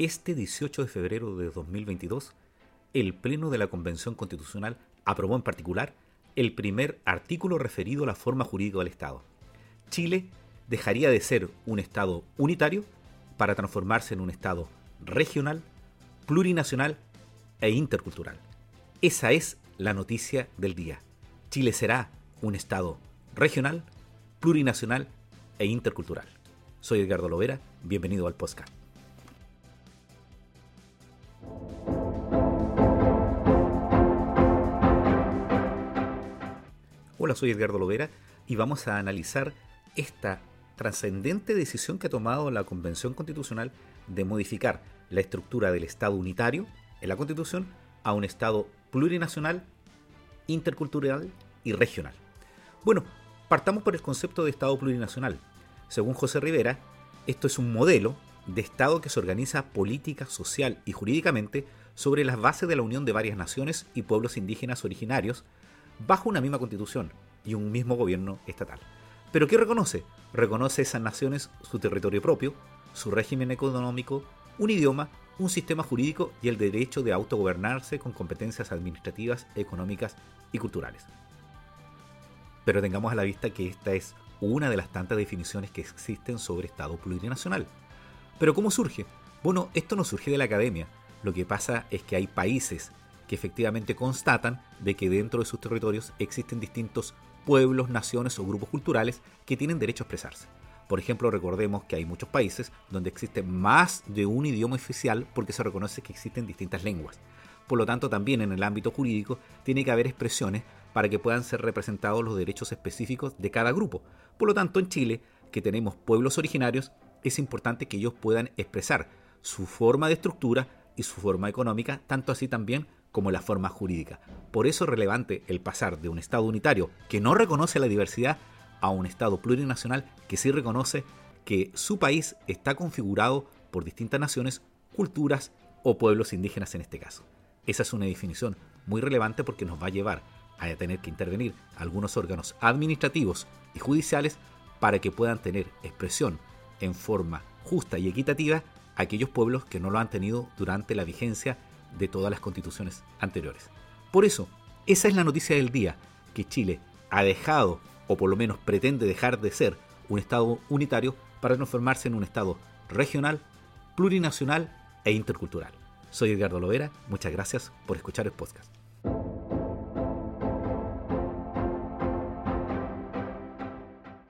este 18 de febrero de 2022, el Pleno de la Convención Constitucional aprobó en particular el primer artículo referido a la forma jurídica del Estado. Chile dejaría de ser un Estado unitario para transformarse en un Estado regional, plurinacional e intercultural. Esa es la noticia del día. Chile será un Estado regional, plurinacional e intercultural. Soy Edgardo Lovera, bienvenido al podcast. Hola, soy Edgardo Lovera y vamos a analizar esta trascendente decisión que ha tomado la Convención Constitucional de modificar la estructura del Estado unitario en la Constitución a un Estado plurinacional, intercultural y regional. Bueno, partamos por el concepto de Estado plurinacional. Según José Rivera, esto es un modelo de Estado que se organiza política, social y jurídicamente sobre las bases de la unión de varias naciones y pueblos indígenas originarios bajo una misma constitución y un mismo gobierno estatal. ¿Pero qué reconoce? Reconoce esas naciones su territorio propio, su régimen económico, un idioma, un sistema jurídico y el derecho de autogobernarse con competencias administrativas, económicas y culturales. Pero tengamos a la vista que esta es una de las tantas definiciones que existen sobre Estado plurinacional. ¿Pero cómo surge? Bueno, esto no surge de la academia. Lo que pasa es que hay países que efectivamente constatan de que dentro de sus territorios existen distintos pueblos, naciones o grupos culturales que tienen derecho a expresarse. Por ejemplo, recordemos que hay muchos países donde existe más de un idioma oficial porque se reconoce que existen distintas lenguas. Por lo tanto, también en el ámbito jurídico tiene que haber expresiones para que puedan ser representados los derechos específicos de cada grupo. Por lo tanto, en Chile, que tenemos pueblos originarios, es importante que ellos puedan expresar su forma de estructura y su forma económica, tanto así también como la forma jurídica. Por eso es relevante el pasar de un Estado unitario que no reconoce la diversidad a un Estado plurinacional que sí reconoce que su país está configurado por distintas naciones, culturas o pueblos indígenas en este caso. Esa es una definición muy relevante porque nos va a llevar a tener que intervenir algunos órganos administrativos y judiciales para que puedan tener expresión en forma justa y equitativa aquellos pueblos que no lo han tenido durante la vigencia de todas las constituciones anteriores. Por eso, esa es la noticia del día, que Chile ha dejado, o por lo menos pretende dejar de ser, un Estado unitario para transformarse en un Estado regional, plurinacional e intercultural. Soy Edgardo Lovera, muchas gracias por escuchar el podcast.